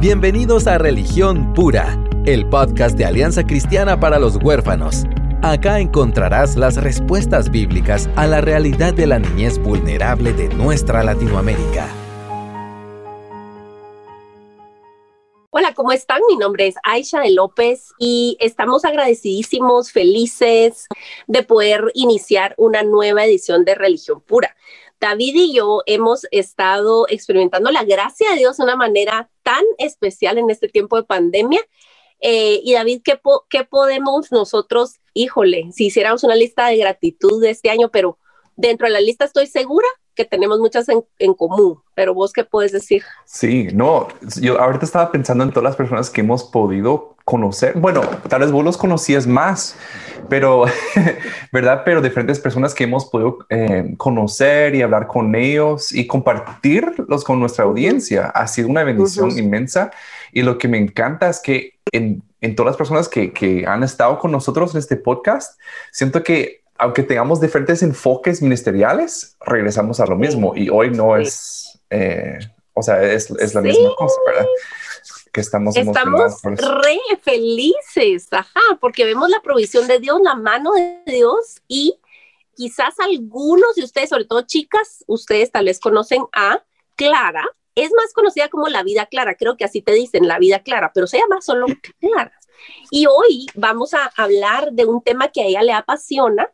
Bienvenidos a Religión Pura, el podcast de Alianza Cristiana para los Huérfanos. Acá encontrarás las respuestas bíblicas a la realidad de la niñez vulnerable de nuestra Latinoamérica. Hola, ¿cómo están? Mi nombre es Aisha de López y estamos agradecidísimos, felices de poder iniciar una nueva edición de Religión Pura. David y yo hemos estado experimentando la gracia de Dios de una manera tan especial en este tiempo de pandemia. Eh, y David, ¿qué, ¿qué podemos nosotros, híjole, si hiciéramos una lista de gratitud de este año, pero dentro de la lista estoy segura que tenemos muchas en, en, común, pero vos qué puedes decir? Sí, no, yo ahorita estaba pensando en todas las personas que hemos podido conocer. Bueno, tal vez vos los conocías más, pero, ¿verdad? Pero diferentes personas que hemos podido eh, conocer y hablar con ellos y compartirlos con nuestra audiencia. Ha sido una bendición inmensa. Y lo que me encanta es que en, en todas las personas que, que han estado con nosotros en este podcast, siento que aunque tengamos diferentes enfoques ministeriales, regresamos a lo mismo. Y hoy no es, eh, o sea, es, es la misma cosa, ¿verdad? que estamos estamos re felices, ajá, porque vemos la provisión de Dios, la mano de Dios y quizás algunos de ustedes, sobre todo chicas, ustedes tal vez conocen a Clara, es más conocida como la vida clara, creo que así te dicen, la vida clara, pero se llama solo Clara. Y hoy vamos a hablar de un tema que a ella le apasiona.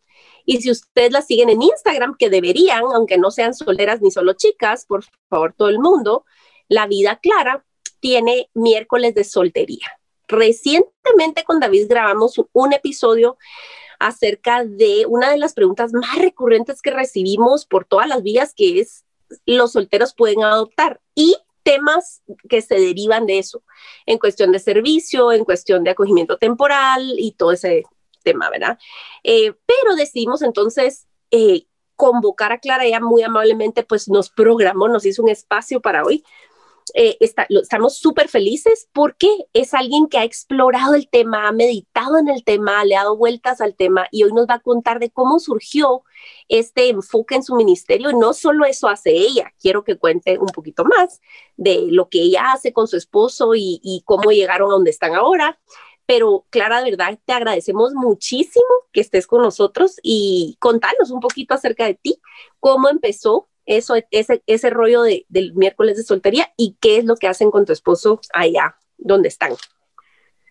Y si ustedes la siguen en Instagram, que deberían, aunque no sean solteras ni solo chicas, por favor, todo el mundo, la vida clara, tiene miércoles de soltería. Recientemente con David grabamos un episodio acerca de una de las preguntas más recurrentes que recibimos por todas las vías, que es los solteros pueden adoptar y temas que se derivan de eso, en cuestión de servicio, en cuestión de acogimiento temporal y todo ese tema, ¿verdad? Eh, pero decidimos entonces eh, convocar a Clara, ella muy amablemente pues nos programó, nos hizo un espacio para hoy eh, estamos súper felices porque es alguien que ha explorado el tema, ha meditado en el tema, le ha dado vueltas al tema y hoy nos va a contar de cómo surgió este enfoque en su ministerio. Y no solo eso hace ella, quiero que cuente un poquito más de lo que ella hace con su esposo y, y cómo llegaron a donde están ahora. Pero Clara, de verdad, te agradecemos muchísimo que estés con nosotros y contanos un poquito acerca de ti, cómo empezó eso, ese, rollo de, del miércoles de soltería y qué es lo que hacen con tu esposo allá donde están.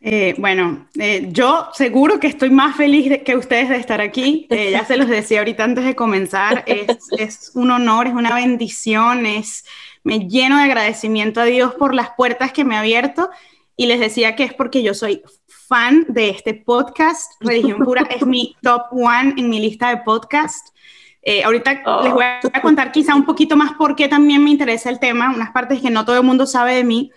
Eh, bueno, eh, yo seguro que estoy más feliz que ustedes de estar aquí. Eh, ya se los decía ahorita antes de comenzar, es, es, un honor, es una bendición, es, me lleno de agradecimiento a Dios por las puertas que me ha abierto y les decía que es porque yo soy fan de este podcast. Religión Pura es mi top one en mi lista de podcast. Eh, ahorita les voy a oh. contar quizá un poquito más por qué también me interesa el tema, unas partes que no todo el mundo sabe de mí,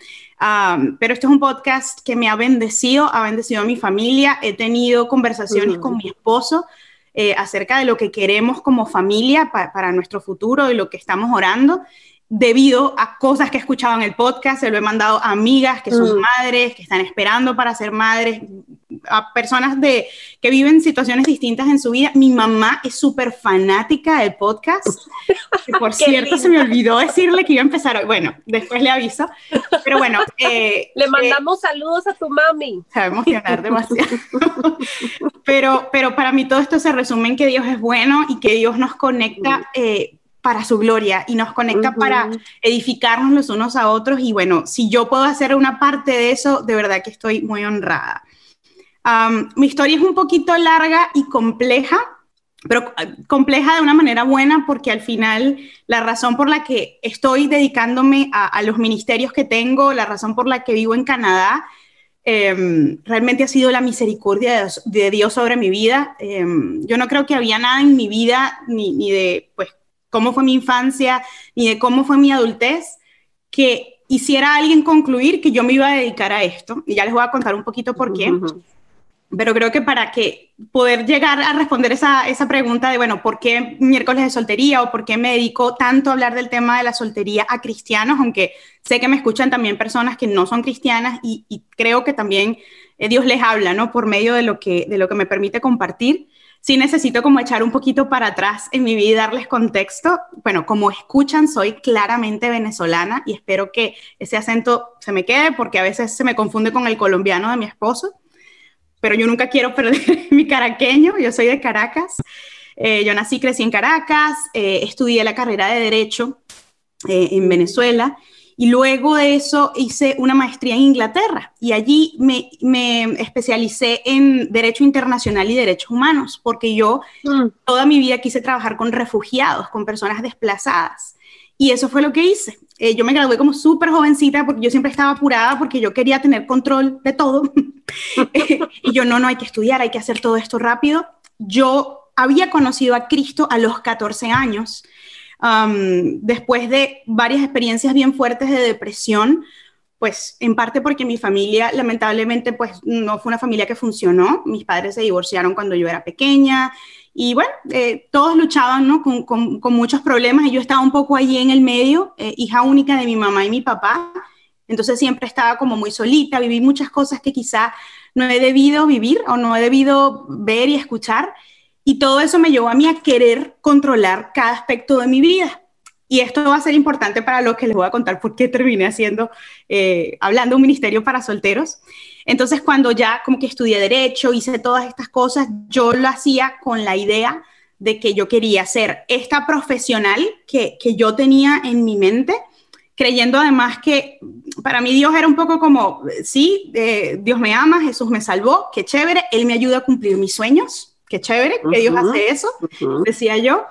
pero este es un podcast que me ha bendecido, ha bendecido a mi familia, he tenido conversaciones con mi esposo eh, acerca de lo que queremos como familia para nuestro futuro y lo que estamos orando debido a cosas que he escuchado en el podcast, se lo he mandado a amigas que son mm. madres, que están esperando para ser madres, a personas de, que viven situaciones distintas en su vida. Mi mamá es súper fanática del podcast. por cierto, se me olvidó decirle que iba a empezar hoy. Bueno, después le aviso. Pero bueno. Eh, le eh, mandamos saludos a tu mami. Se va a emocionar demasiado. pero, pero para mí todo esto se resume en que Dios es bueno y que Dios nos conecta. Mm. Eh, para su gloria y nos conecta para edificarnos los unos a otros. Y bueno, si yo puedo hacer una parte de eso, de verdad que estoy muy honrada. mi historia es un poquito larga y compleja, pero ah, compleja de una manera buena porque al final la razón por la que estoy dedicándome a, los ministerios que tengo, la razón por la que vivo en Canadá, em, realmente ha sido la misericordia de, Dios sobre mi vida. Em, yo no creo que había nada en mi vida, ni, ni de pues cómo fue mi infancia ni de cómo fue mi adultez, que hiciera alguien concluir que yo me iba a dedicar a esto. Y ya les voy a contar un poquito por qué. Pero creo que para que poder llegar a responder esa, esa, pregunta de, bueno, ¿por qué miércoles de soltería o por qué me dedico tanto a hablar del tema de la soltería a cristianos? Aunque sé que me escuchan también personas que no son cristianas y, y creo que también eh, Dios les habla, ¿no? Por medio de lo que, de lo que me permite compartir sí necesito como echar un poquito para atrás en mi vida y darles contexto. Bueno, como escuchan, soy claramente venezolana y espero que ese acento se me quede porque a veces se me confunde con el colombiano de mi esposo, pero yo nunca quiero perder mi caraqueño, yo soy de Caracas. Eh, yo nací, crecí en Caracas, eh, estudié la carrera de Derecho eh, en Venezuela y luego de eso hice una maestría en Inglaterra y allí me, me especialicé en Derecho Internacional y Derechos Humanos, porque yo mm. toda mi vida quise trabajar con refugiados, con personas desplazadas. Y eso fue lo que hice. Eh, yo me gradué como súper jovencita porque yo siempre estaba apurada porque yo quería tener control de todo. y yo no, no hay que estudiar, hay que hacer todo esto rápido. Yo había conocido a Cristo a los 14 años después de varias experiencias bien fuertes de depresión, pues en parte porque mi familia lamentablemente pues no fue una familia que funcionó, mis padres se divorciaron cuando yo era pequeña y bueno, eh, todos luchaban ¿no? con, muchos problemas y yo estaba un poco allí en el medio, eh, hija única de mi mamá y mi papá, entonces siempre estaba como muy solita, viví muchas cosas que quizá no he debido vivir o no he debido ver y escuchar y todo eso me llevó a mí a querer controlar cada aspecto de mi vida. Y esto va a ser importante para lo que les voy a contar por qué terminé haciendo, eh, hablando un ministerio para solteros. Entonces, cuando ya como que estudié derecho, hice todas estas cosas, yo lo hacía con la idea de que yo quería ser esta profesional que, que yo tenía en mi mente, creyendo además que para mí Dios era un poco como, sí, eh, Dios me ama, Jesús me salvó, qué chévere, Él me ayuda a cumplir mis sueños qué chévere que Dios hace eso, decía yo.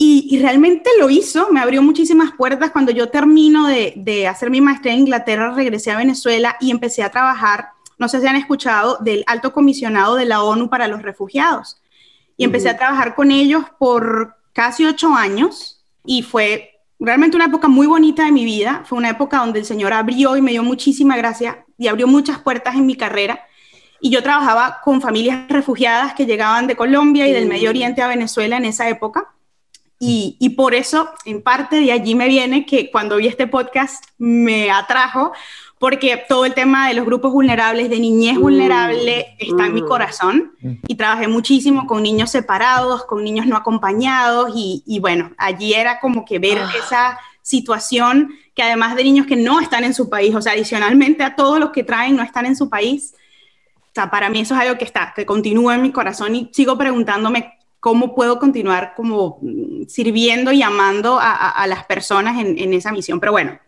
Y, realmente lo hizo, me abrió muchísimas puertas. Cuando yo termino de, de, hacer mi maestría en Inglaterra, regresé a Venezuela y empecé a trabajar, no sé si han escuchado, del alto comisionado de la ONU para los refugiados. Y empecé a trabajar con ellos por casi ocho años y fue realmente una época muy bonita de mi vida. Fue una época donde el Señor abrió y me dio muchísima gracia y abrió muchas puertas en mi carrera y yo trabajaba con familias refugiadas que llegaban de Colombia y del Medio Oriente a Venezuela en esa época. Y, y, por eso, en parte de allí me viene que cuando vi este podcast me atrajo, porque todo el tema de los grupos vulnerables, de niñez mm, vulnerable, está en mi mm. corazón. Y trabajé muchísimo con niños separados, con niños no acompañados. Y, y bueno, allí era como que ver ah. esa situación que además de niños que no están en su país, o sea, adicionalmente a todos los que traen no están en su país, para mí eso es algo que está, que continúa en mi corazón y sigo preguntándome cómo puedo continuar como mm, sirviendo y amando a, las personas en, esa misión. Pero bueno,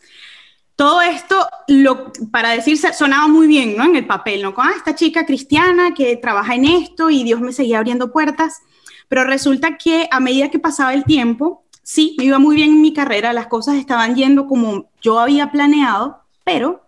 todo esto, lo, para decirse, sonaba muy bien, ¿no? En el papel, ¿no? Con ah, esta chica cristiana que trabaja en esto y Dios me seguía abriendo puertas. Pero resulta que a medida que pasaba el tiempo, sí, me iba muy bien en mi carrera, las cosas estaban yendo como yo había planeado, pero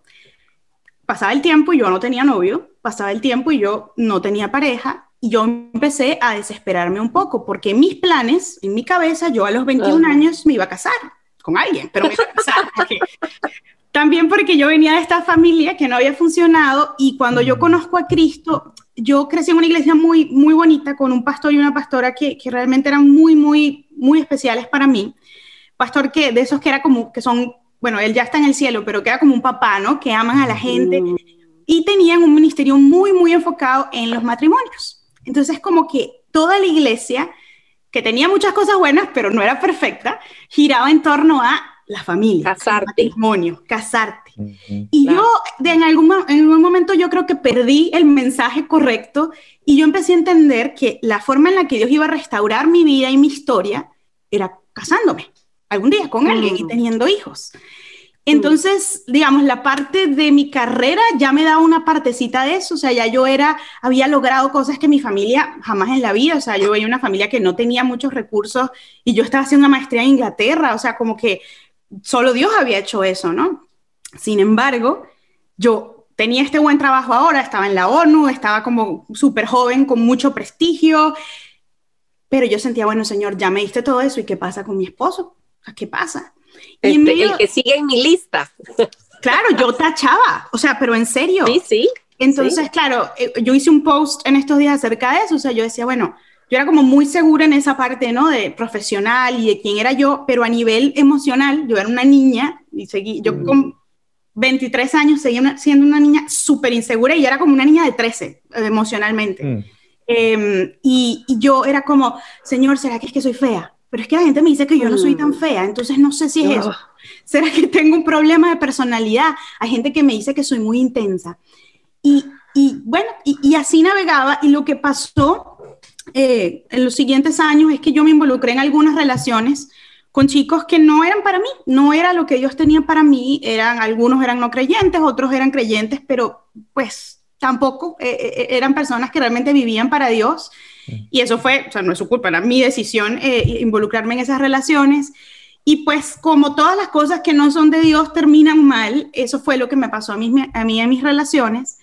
pasaba el tiempo y yo no tenía novio, pasaba el tiempo y yo no tenía pareja y yo empecé a desesperarme un poco porque mis planes, en mi cabeza, yo a los 21 años me iba a casar con alguien, pero me iba a casar. también porque yo venía de esta familia que no había funcionado y cuando yo conozco a Cristo, yo crecí en una iglesia muy, muy bonita con un pastor y una pastora que, que realmente eran muy, muy, muy especiales para mí. Pastor que de esos que era como, que son, bueno, él ya está en el cielo, pero que era como un papá, ¿no? Que aman a la gente, y tenían un ministerio muy, muy enfocado en los matrimonios. Entonces, como que toda la iglesia, que tenía muchas cosas buenas, pero no era perfecta, giraba en torno a la familia, casarte, matrimonio, casarte. Y yo, de, en, algún, en algún momento, yo creo que perdí el mensaje correcto y yo empecé a entender que la forma en la que Dios iba a restaurar mi vida y mi historia era casándome algún día con alguien y teniendo hijos. Entonces, digamos, la parte de mi carrera ya me daba una partecita de eso, o sea, ya yo era, había logrado cosas que mi familia jamás en la vida, o sea, yo veía una familia que no tenía muchos recursos y yo estaba haciendo una maestría en Inglaterra, o sea, como que solo Dios había hecho eso, ¿no? Sin embargo, yo tenía este buen trabajo ahora, estaba en la ONU, estaba como súper joven, con mucho prestigio, pero yo sentía, bueno, Señor, ya me diste todo eso y ¿qué pasa con mi esposo? ¿Qué pasa? Este, el que sigue en mi lista. Claro, yo tachaba, o sea, pero en serio. Sí, sí. Entonces, claro, eh, yo hice un post en estos días acerca de eso, o sea, yo decía, bueno, yo era como muy segura en esa parte, ¿no? De profesional y de quién era yo, pero a nivel emocional, yo era una niña y seguí, yo mm. con 23 años seguía siendo una niña súper insegura y era como una niña de 13 emocionalmente. Mm. Em, y, yo era como, Señor, ¿será que es que soy fea? Pero es que la gente me dice que yo no soy tan mm. fea, entonces no sé si es eso. ¿Será que tengo un problema de personalidad? Hay gente que me dice que soy muy intensa. Y, y bueno, y, así navegaba y lo que pasó eh, en los siguientes años es que yo me involucré en algunas relaciones con chicos que no eran para mí, no era lo que ellos tenían para mí, eran algunos eran no creyentes, otros eran creyentes, pero pues tampoco eh, eh, eran personas que realmente vivían para Dios. Y eso fue, o sea, no es su culpa, era mi decisión involucrarme en esas relaciones. Y pues como todas las cosas que no son de Dios terminan mal, eso fue lo que me pasó a mí, a mí en mis relaciones.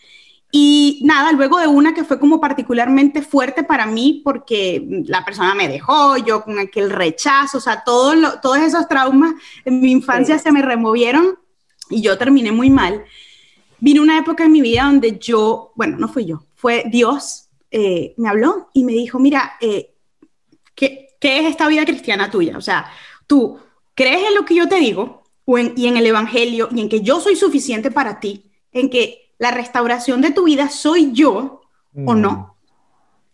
Y nada, luego de una que fue como particularmente fuerte para mí porque la persona me dejó, yo con aquel rechazo, o sea, todo todos esos traumas en mi infancia se me removieron y yo terminé muy mal. Vino una época en mi vida donde yo, bueno, no fui yo, fue Dios, eh, me habló y me dijo, mira, eh, ¿qué, ¿qué, es esta vida cristiana tuya? O sea, tú crees en lo que yo te digo y en el Evangelio y en que yo soy suficiente para ti, en que la restauración de tu vida soy yo o no. Mm.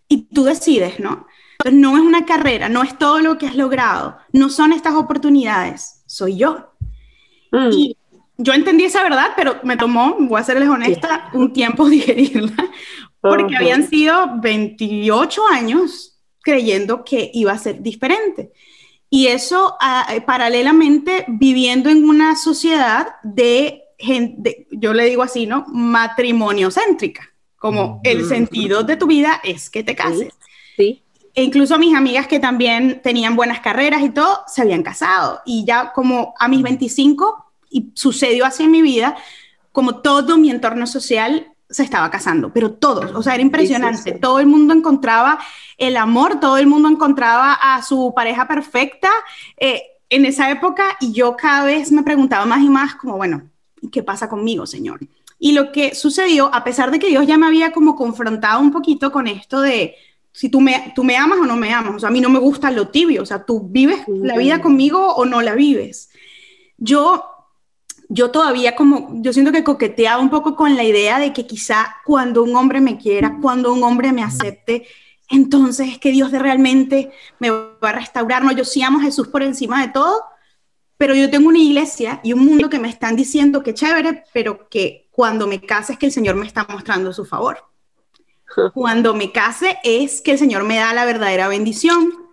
Y tú decides, ¿no? Entonces, no es una carrera, no es todo lo que has logrado, no son estas oportunidades, soy yo. Mm. Y yo entendí esa verdad, pero me tomó, voy a serles honesta, un tiempo digerirla, porque habían sido 28 años creyendo que iba a ser diferente. Y eso ah, eh, paralelamente viviendo en una sociedad de gente, yo le digo así, ¿no? Matrimonio céntrica, como el sentido de tu vida es que te cases. Sí. E incluso mis amigas que también tenían buenas carreras y todo, se habían casado. Y ya como a mis 25, y sucedió así en mi vida, como todo mi entorno social se estaba casando, pero todos, o sea, era impresionante. Todo el mundo encontraba el amor, todo el mundo encontraba a su pareja perfecta eh, en esa época y yo cada vez me preguntaba más y más como, bueno, ¿qué pasa conmigo, Señor? Y lo que sucedió, a pesar de que Dios ya me había como confrontado un poquito con esto de si tú me, tú me amas o no me amas, o sea, a mí no me gusta lo tibio, o sea, tú vives la vida conmigo o no la vives. Yo yo todavía como, yo siento que coqueteaba un poco con la idea de que quizá cuando un hombre me quiera, cuando un hombre me acepte, entonces es que Dios de realmente me va a restaurar. No, yo sí amo a Jesús por encima de todo, pero yo tengo una iglesia y un mundo que me están diciendo que chévere, pero que cuando me case es que el Señor me está mostrando su favor. Cuando me case es que el Señor me da la verdadera bendición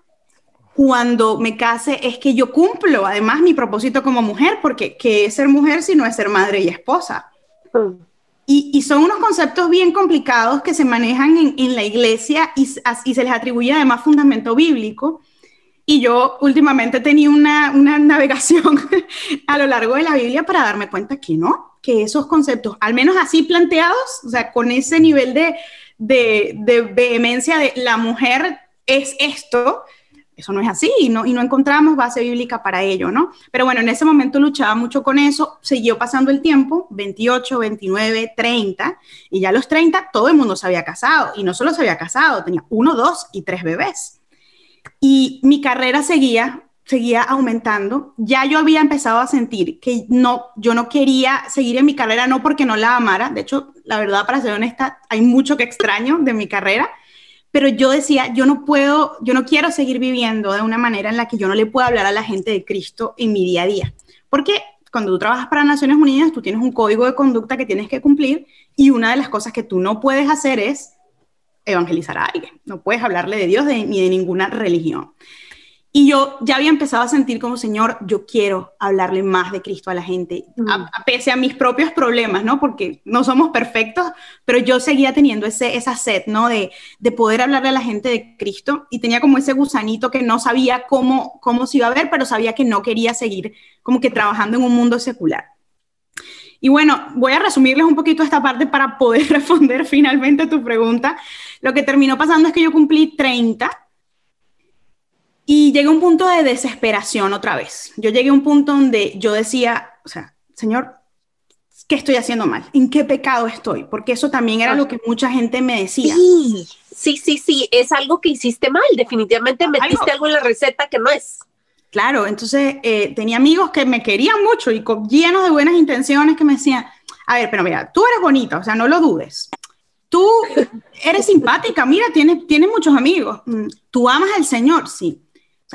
cuando me case es que yo cumplo además mi propósito como mujer, porque ¿qué es ser mujer si no es ser madre y esposa? Mm. Y, son unos conceptos bien complicados que se manejan en, la iglesia y, y, se les atribuye además fundamento bíblico. Y yo últimamente tenía una, una navegación a lo largo de la Biblia para darme cuenta que no, que esos conceptos, al menos así planteados, o sea, con ese nivel de, de, de vehemencia de la mujer es esto, eso no es así y no, y no encontramos base bíblica para ello, ¿no? Pero bueno, en ese momento luchaba mucho con eso, siguió pasando el tiempo, 28, 29, 30, y ya a los 30 todo el mundo se había casado, y no solo se había casado, tenía uno, dos y tres bebés. Y mi carrera seguía, seguía aumentando, ya yo había empezado a sentir que no, yo no quería seguir en mi carrera, no porque no la amara, de hecho, la verdad, para ser honesta, hay mucho que extraño de mi carrera, pero yo decía, yo no puedo, yo no quiero seguir viviendo de una manera en la que yo no le pueda hablar a la gente de Cristo en mi día a día. Porque cuando tú trabajas para Naciones Unidas, tú tienes un código de conducta que tienes que cumplir y una de las cosas que tú no puedes hacer es evangelizar a alguien. No puedes hablarle de Dios ni de ninguna religión. Y yo ya había empezado a sentir como, Señor, yo quiero hablarle más de Cristo a la gente, mm. a, pese a mis propios problemas, ¿no? Porque no somos perfectos, pero yo seguía teniendo ese, esa sed, ¿no? De, de poder hablarle a la gente de Cristo y tenía como ese gusanito que no sabía cómo, cómo se iba a ver, pero sabía que no quería seguir como que trabajando en un mundo secular. Y bueno, voy a resumirles un poquito esta parte para poder responder finalmente a tu pregunta. Lo que terminó pasando es que yo cumplí 30 y llegué a un punto de desesperación otra vez. Yo llegué a un punto donde yo decía, o sea, Señor, ¿qué estoy haciendo mal? ¿En qué pecado estoy? Porque eso también era lo que mucha gente me decía. Sí, sí, sí, sí, es algo que hiciste mal. Definitivamente metiste algo, en la receta que no es. Claro, entonces eh, tenía amigos que me querían mucho y llenos de buenas intenciones que me decían, a ver, pero mira, tú eres bonita, o sea, no lo dudes tú eres simpática, mira, tienes, tienes muchos amigos, mm, tú amas al Señor, sí.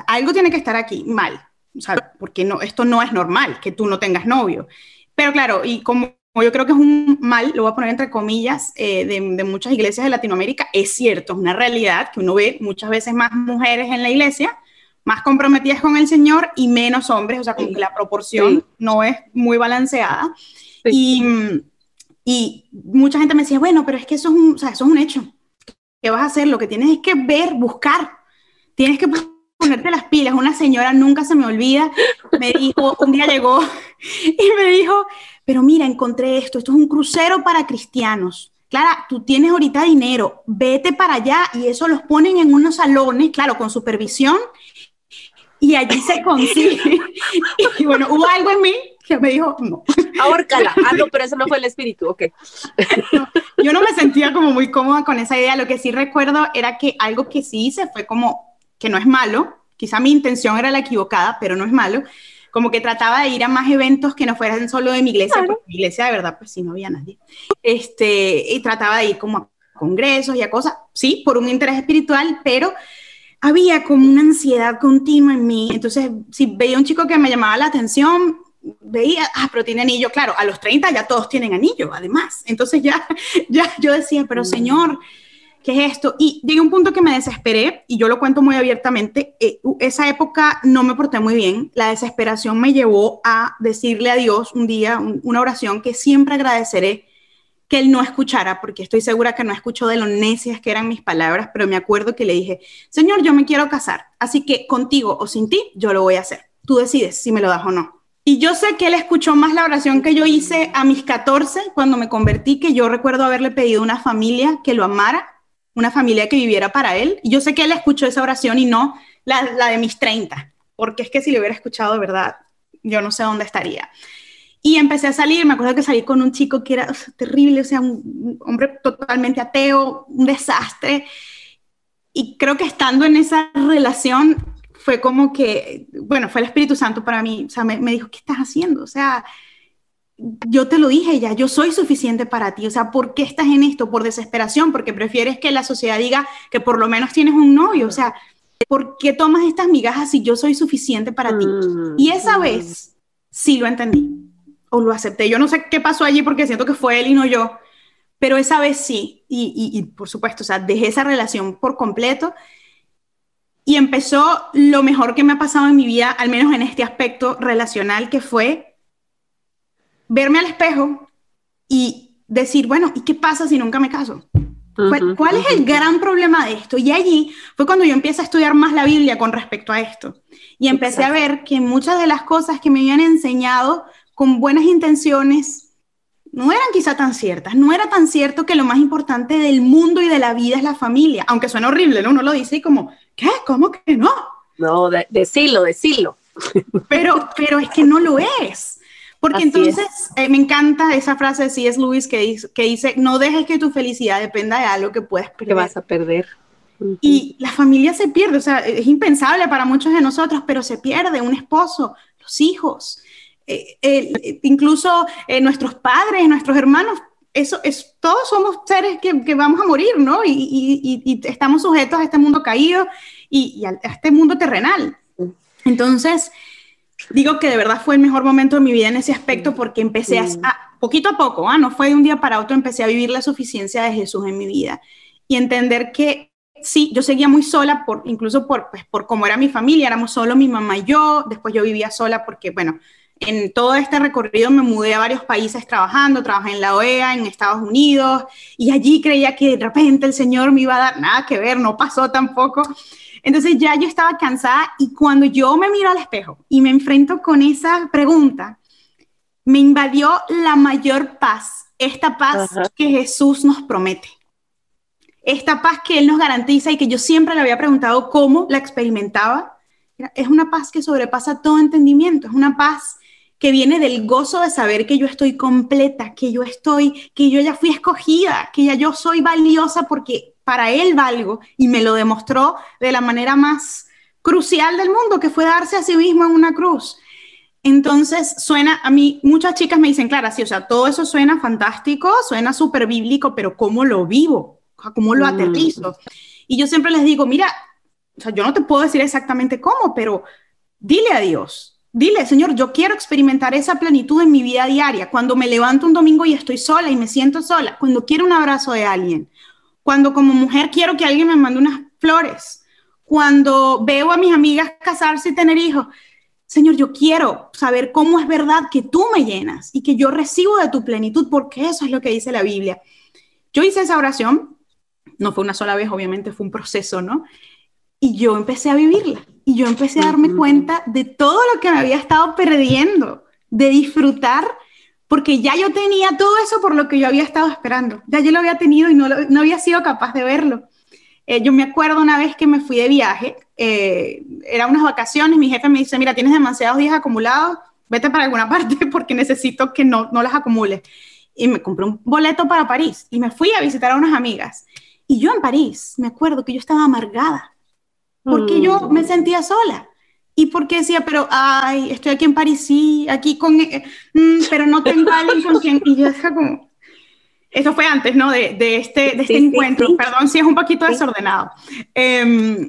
Algo tiene que estar aquí mal, o sea, porque no, esto no es normal, que tú no tengas novio. Pero claro, y como yo creo que es un mal, lo voy a poner entre comillas, eh, de, de, muchas iglesias de Latinoamérica, es cierto, es una realidad que uno ve muchas veces más mujeres en la iglesia, más comprometidas con el Señor y menos hombres, o sea, como que la proporción no es muy balanceada. Y, y, mucha gente me decía, bueno, pero es que eso es un, o sea, eso es un hecho. ¿Qué vas a hacer? Lo que tienes es que ver, buscar. Tienes que ponerte las pilas. Una señora nunca se me olvida, me dijo, un día llegó y me dijo, pero mira, encontré esto, esto es un crucero para cristianos. Clara, tú tienes ahorita dinero, vete para allá y eso los ponen en unos salones, claro, con supervisión y allí se consigue. y bueno, hubo algo en mí que me dijo, no. Ahórcala. Ah, no, pero eso no fue el espíritu, ok. yo no me sentía como muy cómoda con esa idea. Lo que sí recuerdo era que algo que sí hice fue como, que no es malo, quizá mi intención era la equivocada, pero no es malo, como que trataba de ir a más eventos que no fueran solo de mi iglesia, porque mi iglesia de verdad, pues sí, no había nadie. Este, y trataba de ir como a congresos y a cosas, sí, por un interés espiritual, pero había como una ansiedad continua en mí. Entonces, si veía un chico que me llamaba la atención, veía, ah, pero tiene anillo, claro, a los 30 ya todos tienen anillo, además. Entonces ya, ya yo decía, pero mm. Señor, ¿qué es esto? Y llegué a un punto que me desesperé, y yo lo cuento muy abiertamente, eh, esa época no me porté muy bien, la desesperación me llevó a decirle a Dios un día, una oración que siempre agradeceré que él no escuchara, porque estoy segura que no escuchó de lo necias que eran mis palabras, pero me acuerdo que le dije, Señor, yo me quiero casar, así que contigo o sin ti, yo lo voy a hacer. Tú decides si me lo das o no. Y yo sé que él escuchó más la oración que yo hice a mis 14, cuando me convertí, que yo recuerdo haberle pedido una familia que lo amara, una familia que viviera para él. Y yo sé que él escuchó esa oración y no la, de mis 30, porque es que si le hubiera escuchado de verdad, yo no sé dónde estaría. Y empecé a salir, me acuerdo que salí con un chico que era terrible, o sea, un hombre totalmente ateo, un desastre. Y creo que estando en esa relación fue como que, bueno, fue el Espíritu Santo para mí, o sea, me dijo, ¿qué estás haciendo? O sea, yo te lo dije ya, yo soy suficiente para ti, o sea, ¿por qué estás en esto? Por desesperación, porque prefieres que la sociedad diga que por lo menos tienes un novio, o sea, ¿por qué tomas estas migajas si yo soy suficiente para ti? Y esa mm. vez sí lo entendí o lo acepté. Yo no sé qué pasó allí porque siento que fue él y no yo, pero esa vez sí. Y, y, por supuesto, o sea, dejé esa relación por completo y empezó lo mejor que me ha pasado en mi vida, al menos en este aspecto relacional, que fue verme al espejo y decir, bueno, ¿y qué pasa si nunca me caso? ¿Cuál es el gran problema de esto? Y allí fue cuando yo empecé a estudiar más la Biblia con respecto a esto. Y empecé a ver que muchas de las cosas que me habían enseñado con buenas intenciones, no eran quizá tan ciertas. No era tan cierto que lo más importante del mundo y de la vida es la familia, aunque suena horrible, ¿no? Uno lo dice y como, ¿qué? ¿Cómo que no? No, de, decirlo, decirlo. Pero, pero es que no lo es. Porque entonces eh, me encanta esa frase de C.S. Lewis que dice, que dice, no dejes que tu felicidad dependa de algo que puedes perder. Que vas a perder. Y la familia se pierde, o sea, es impensable para muchos de nosotros, pero se pierde un esposo, los hijos, eh, incluso eh, nuestros padres, nuestros hermanos, eso es, todos somos seres que, que vamos a morir, ¿no? Y, y, estamos sujetos a este mundo caído y, a, este mundo terrenal. Entonces, digo que de verdad fue el mejor momento de mi vida en ese aspecto porque empecé a, poquito a poco, ¿ah? no fue de un día para otro, empecé a vivir la suficiencia de Jesús en mi vida y entender que sí, yo seguía muy sola, por, incluso por, pues, por cómo era mi familia, éramos solo mi mamá y yo, después yo vivía sola porque, bueno, en todo este recorrido me mudé a varios países trabajando, trabajé en la OEA, en Estados Unidos, y allí creía que de repente el Señor me iba a dar nada que ver, no pasó tampoco. Entonces ya yo estaba cansada y cuando yo me miro al espejo y me enfrento con esa pregunta, me invadió la mayor paz, esta paz que Jesús nos promete. Esta paz que Él nos garantiza y que yo siempre le había preguntado cómo la experimentaba. Es una paz que sobrepasa todo entendimiento, es una paz que viene del gozo de saber que yo estoy completa, que yo estoy, que yo ya fui escogida, que ya yo soy valiosa porque para Él valgo y me lo demostró de la manera más crucial del mundo, que fue darse a sí mismo en una cruz. Entonces suena, a mí muchas chicas me dicen, claro, sí, o sea, todo eso suena fantástico, suena súper bíblico, pero ¿cómo lo vivo? ¿Cómo lo mm. aterrizo? Y yo siempre les digo, mira, o sea, yo no te puedo decir exactamente cómo, pero dile a Dios, dile, Señor, yo quiero experimentar esa plenitud en mi vida diaria, cuando me levanto un domingo y estoy sola y me siento sola, cuando quiero un abrazo de alguien, cuando como mujer quiero que alguien me mande unas flores, cuando veo a mis amigas casarse y tener hijos. Señor, yo quiero saber cómo es verdad que tú me llenas y que yo recibo de tu plenitud, porque eso es lo que dice la Biblia. Yo hice esa oración, no fue una sola vez, obviamente fue un proceso, ¿no? Y yo empecé a vivirla y yo empecé a darme cuenta de todo lo que me había estado perdiendo, de disfrutar, porque ya yo tenía todo eso por lo que yo había estado esperando, ya yo lo había tenido y no, no había sido capaz de verlo. Eh, yo me acuerdo una vez que me fui de viaje, eh, eran unas vacaciones, mi jefe me dice, mira, tienes demasiados días acumulados, vete para alguna parte porque necesito que no, no las acumules. Y me compré un boleto para París y me fui a visitar a unas amigas. Y yo en París, me acuerdo que yo estaba amargada, porque yo mm. me sentía sola. Y porque decía, pero, ay, estoy aquí en París, sí, aquí con, eh, mm, pero no tengo a alguien con quien, y yo decía como, eso fue antes, ¿no? De, de este, de este encuentro. Perdón si es un poquito desordenado. Em,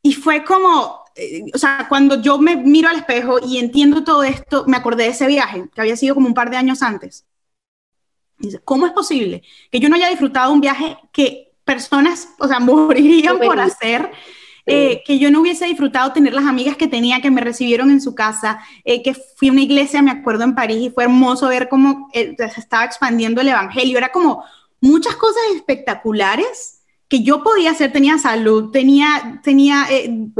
y fue como, eh, o sea, cuando yo me miro al espejo y entiendo todo esto, me acordé de ese viaje, que había sido como un par de años antes. Dice, ¿cómo es posible que yo no haya disfrutado un viaje que personas, o sea, morirían por hacer? Eh, que yo no hubiese disfrutado tener las amigas que tenía que me recibieron en su casa, eh, que fui a una iglesia, me acuerdo, en París y fue hermoso ver cómo eh, se estaba expandiendo el Evangelio. Era como muchas cosas espectaculares que yo podía hacer, tenía salud, tenía, tenía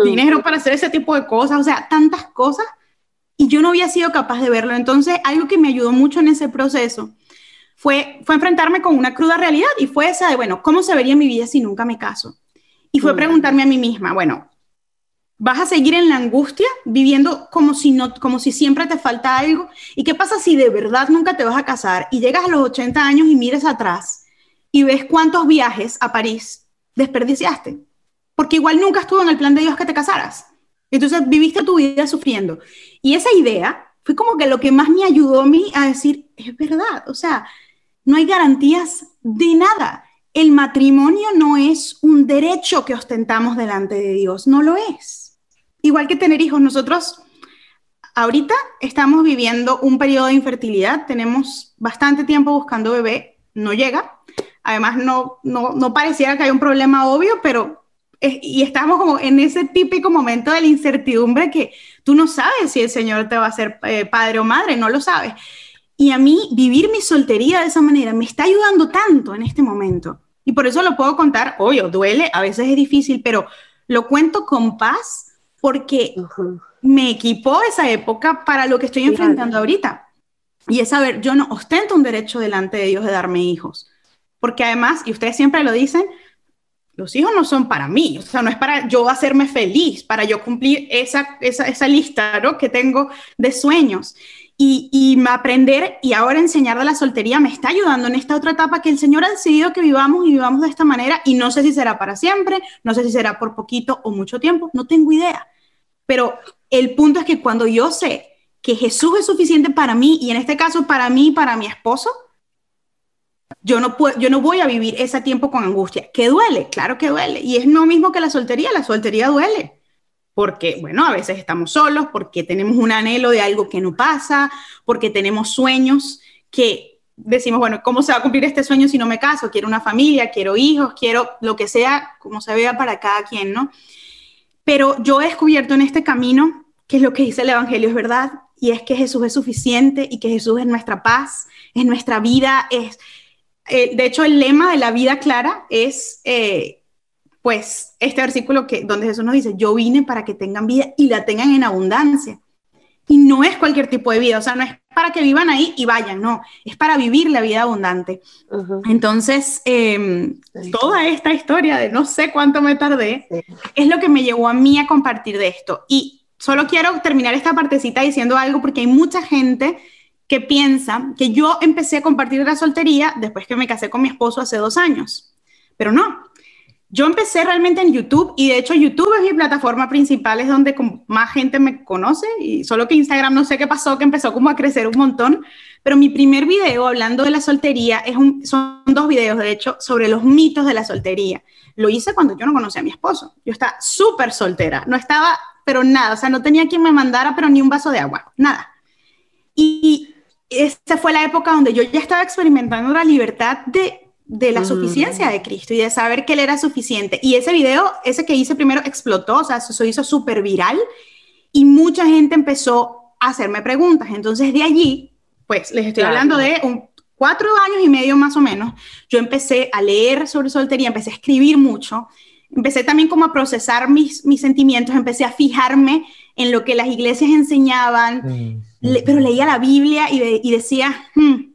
dinero para hacer ese tipo de cosas, o sea, tantas cosas, y yo no había sido capaz de verlo. Entonces, algo que me ayudó mucho en ese proceso fue, fue enfrentarme con una cruda realidad y fue esa de, bueno, ¿cómo se vería mi vida si nunca me caso? Y fue preguntarme a mí misma, bueno, ¿vas a seguir en la angustia, viviendo como si, no, como si siempre te falta algo? ¿Y qué pasa si de verdad nunca te vas a casar y llegas a los 80 años y miras atrás y ves cuántos viajes a París desperdiciaste? Porque igual nunca estuvo en el plan de Dios que te casaras. Entonces viviste tu vida sufriendo. Y esa idea fue como que lo que más me ayudó a mí a decir, es verdad, o sea, no hay garantías de nada el matrimonio no es un derecho que ostentamos delante de Dios, no lo es. Igual que tener hijos, nosotros ahorita estamos viviendo un periodo de infertilidad, tenemos bastante tiempo buscando bebé, no llega. Además, no, no, pareciera que hay un problema obvio, pero y estamos como en ese típico momento de la incertidumbre que tú no sabes si el Señor te va a ser eh, padre o madre, no lo sabes. Y a mí vivir mi soltería de esa manera me está ayudando tanto en este momento. Y por eso lo puedo contar, oye, duele, a veces es difícil, pero lo cuento con paz porque me equipó esa época para lo que estoy enfrentando ahorita. Y es saber, yo no ostento un derecho delante de Dios de darme hijos. Porque además, y ustedes siempre lo dicen, los hijos no son para mí, o sea, no es para yo hacerme feliz, para yo cumplir esa, esa, esa lista ¿no? que tengo de sueños y, y, aprender y ahora enseñar de la soltería me está ayudando en esta otra etapa que el Señor ha decidido que vivamos y vivamos de esta manera y no sé si será para siempre, no sé si será por poquito o mucho tiempo, no tengo idea. Pero el punto es que cuando yo sé que Jesús es suficiente para mí y en este caso para mí y para mi esposo, yo no, puedo, yo no voy a vivir ese tiempo con angustia. ¿Que duele? Claro que duele. Y es lo mismo que la soltería, la soltería duele porque, bueno, a veces estamos solos, porque tenemos un anhelo de algo que no pasa, porque tenemos sueños que decimos, bueno, ¿cómo se va a cumplir este sueño si no me caso? Quiero una familia, quiero hijos, quiero lo que sea, como se vea para cada quien, ¿no? Pero yo he descubierto en este camino que lo que dice el Evangelio es verdad, y es que Jesús es suficiente y que Jesús es nuestra paz, es nuestra vida, es... Eh, de hecho, el lema de la vida clara es... Eh, pues este versículo que donde Jesús nos dice, yo vine para que tengan vida y la tengan en abundancia. Y no es cualquier tipo de vida, o sea, no es para que vivan ahí y vayan, no, es para vivir la vida abundante. Entonces, em, toda esta historia de no sé cuánto me tardé, es lo que me llevó a mí a compartir de esto. Y solo quiero terminar esta partecita diciendo algo porque hay mucha gente que piensa que yo empecé a compartir la soltería después que me casé con mi esposo hace dos años, pero no, yo empecé realmente en YouTube y de hecho YouTube es mi plataforma principal, es donde más gente me conoce y solo que Instagram no sé qué pasó, que empezó como a crecer un montón, pero mi primer video hablando de la soltería es un, son dos videos de hecho sobre los mitos de la soltería. Lo hice cuando yo no conocía a mi esposo, yo estaba súper soltera, no estaba, pero nada, o sea, no tenía quien me mandara, pero ni un vaso de agua, nada. Y esta fue la época donde yo ya estaba experimentando la libertad de de la suficiencia de Cristo y de saber que Él era suficiente. Y ese video, ese que hice primero, explotó, o sea, se hizo súper viral y mucha gente empezó a hacerme preguntas. Entonces, de allí, pues les estoy hablando de un, cuatro años y medio más o menos, yo empecé a leer sobre soltería, empecé a escribir mucho, empecé también como a procesar mis, mis sentimientos, empecé a fijarme en lo que las iglesias enseñaban, mm. pero leía la Biblia y, y decía, hmm,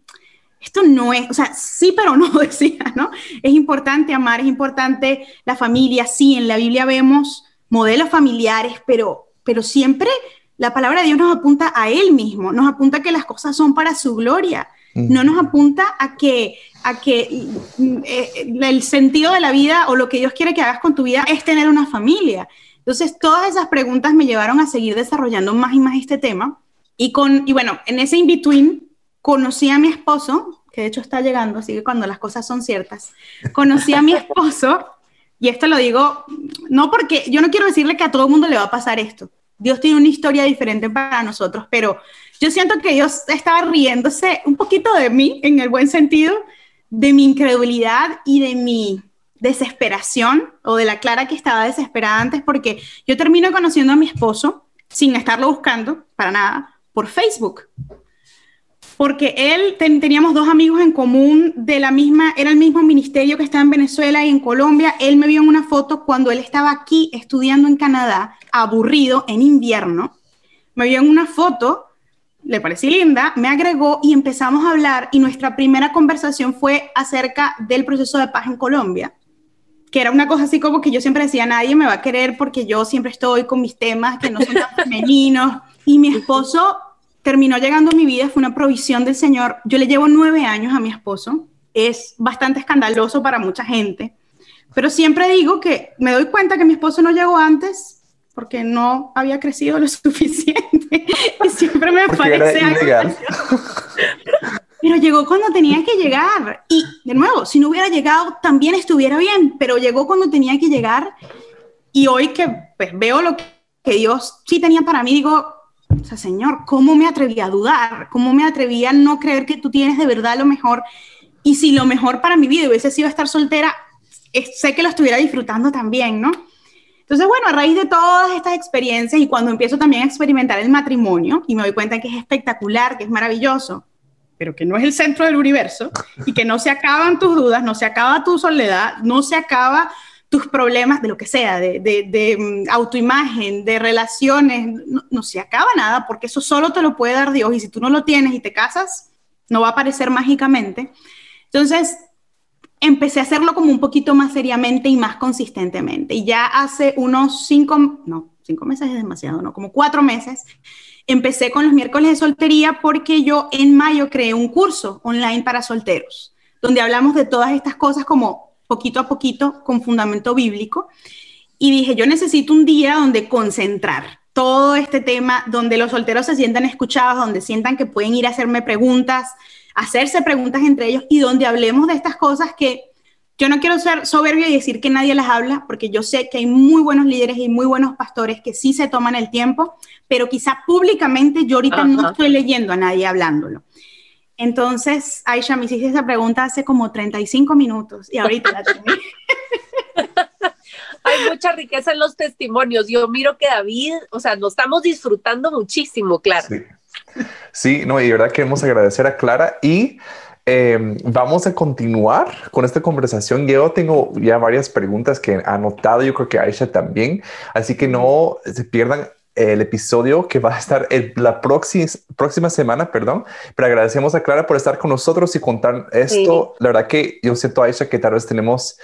esto no es, o sea, sí, pero no, decía, ¿no? Es importante amar, es importante la familia, sí, en la Biblia vemos modelos familiares, pero, pero siempre la palabra de Dios nos apunta a Él mismo, nos apunta a que las cosas son para su gloria, no nos apunta a que, a que eh, el sentido de la vida o lo que Dios quiere que hagas con tu vida es tener una familia. Entonces, todas esas preguntas me llevaron a seguir desarrollando más y más este tema. Y, con, y bueno, en ese in-between conocí a mi esposo, que de hecho está llegando, así que cuando las cosas son ciertas, conocí a mi esposo, y esto lo digo, no porque yo no quiero decirle que a todo el mundo le va a pasar esto. Dios tiene una historia diferente para nosotros, pero yo siento que Dios estaba riéndose un poquito de mí, en el buen sentido, de mi incredulidad y de mi desesperación, o de la Clara que estaba desesperada antes, porque yo termino conociendo a mi esposo sin estarlo buscando, para nada, por Facebook porque él teníamos dos amigos en común de la misma, era el mismo ministerio que estaba en Venezuela y en Colombia. Él me vio en una foto cuando él estaba aquí estudiando en Canadá, aburrido en invierno. Me vio en una foto, le parecí linda, me agregó y empezamos a hablar y nuestra primera conversación fue acerca del proceso de paz en Colombia que era una cosa así como que yo siempre decía, nadie me va a querer porque yo siempre estoy con mis temas que no son tan femeninos. Y mi esposo terminó llegando a mi vida, fue una provisión del Señor. Yo le llevo nueve años a mi esposo, es bastante escandaloso para mucha gente, pero siempre digo que me doy cuenta que mi esposo no llegó antes porque no había crecido lo suficiente. Y siempre me parece algo pero llegó cuando tenía que llegar. Y de nuevo, si no hubiera llegado también estuviera bien, pero llegó cuando tenía que llegar. Y hoy que pues, veo lo que Dios sí tenía para mí, digo, o sea, Señor, ¿cómo me atreví a dudar? ¿Cómo me atreví a no creer que tú tienes de verdad lo mejor? Y si lo mejor para mi vida hubiese sido estar soltera, sé que lo estuviera disfrutando también, ¿no? Entonces, bueno, a raíz de todas estas experiencias y cuando empiezo también a experimentar el matrimonio y me doy cuenta que es espectacular, que es maravilloso, pero que no es el centro del universo y que no se acaban tus dudas, no se acaba tu soledad, no se acaba tus problemas de lo que sea, de, mm, autoimagen, de relaciones, no, se acaba nada porque eso solo te lo puede dar Dios y si tú no lo tienes y te casas, no va a aparecer mágicamente. Entonces, empecé a hacerlo como un poquito más seriamente y más consistentemente. Y ya hace unos cinco, no, cinco meses es demasiado, no, como cuatro meses, empecé con los miércoles de soltería porque yo en mayo creé un curso online para solteros, donde hablamos de todas estas cosas como poquito a poquito con fundamento bíblico. Y dije, yo necesito un día donde concentrar todo este tema, donde los solteros se sientan escuchados, donde sientan que pueden ir a hacerme preguntas, hacerse preguntas entre ellos y donde hablemos de estas cosas que yo no quiero ser soberbio y decir que nadie las habla, porque yo sé que hay muy buenos líderes y muy buenos pastores que sí se toman el tiempo, pero quizá públicamente yo ahorita no estoy leyendo a nadie hablándolo. Entonces, Aisha, me hiciste esa pregunta hace como 35 minutos y ahorita la terminé. Hay mucha riqueza en los testimonios. Yo miro que David, o sea, nos estamos disfrutando muchísimo, Clara. Sí, no, y de verdad queremos agradecer a Clara y em, vamos a continuar con esta conversación. Yo tengo ya varias preguntas que he anotado, yo creo que Aisha también, así que no se pierdan el episodio que va a estar la próxima, próxima semana, perdón, pero agradecemos a Clara por estar con nosotros y contar esto. La verdad que yo siento, Aisha, que tal vez tenemos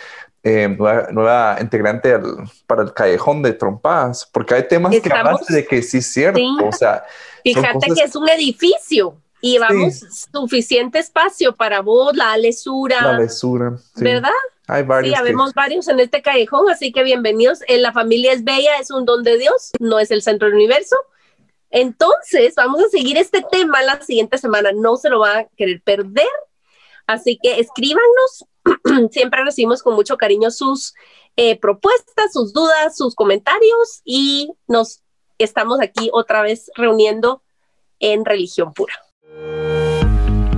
eh, nueva, integrante para el callejón de trompas, porque hay temas que hablaste de que sí es cierto, o sea... Fíjate que es un edificio y vamos suficiente espacio para vos, la lesura. La lesura. ¿Verdad? Hay varios. Sí, vemos varios en este callejón, así que bienvenidos. En la familia es bella, es un don de Dios, no es el centro del universo. Entonces, vamos a seguir este tema la siguiente semana. No se lo van a querer perder. Así que escríbanos. Siempre recibimos con mucho cariño sus eh, propuestas, sus dudas, sus comentarios y nos estamos aquí otra vez reuniendo en Religión Pura.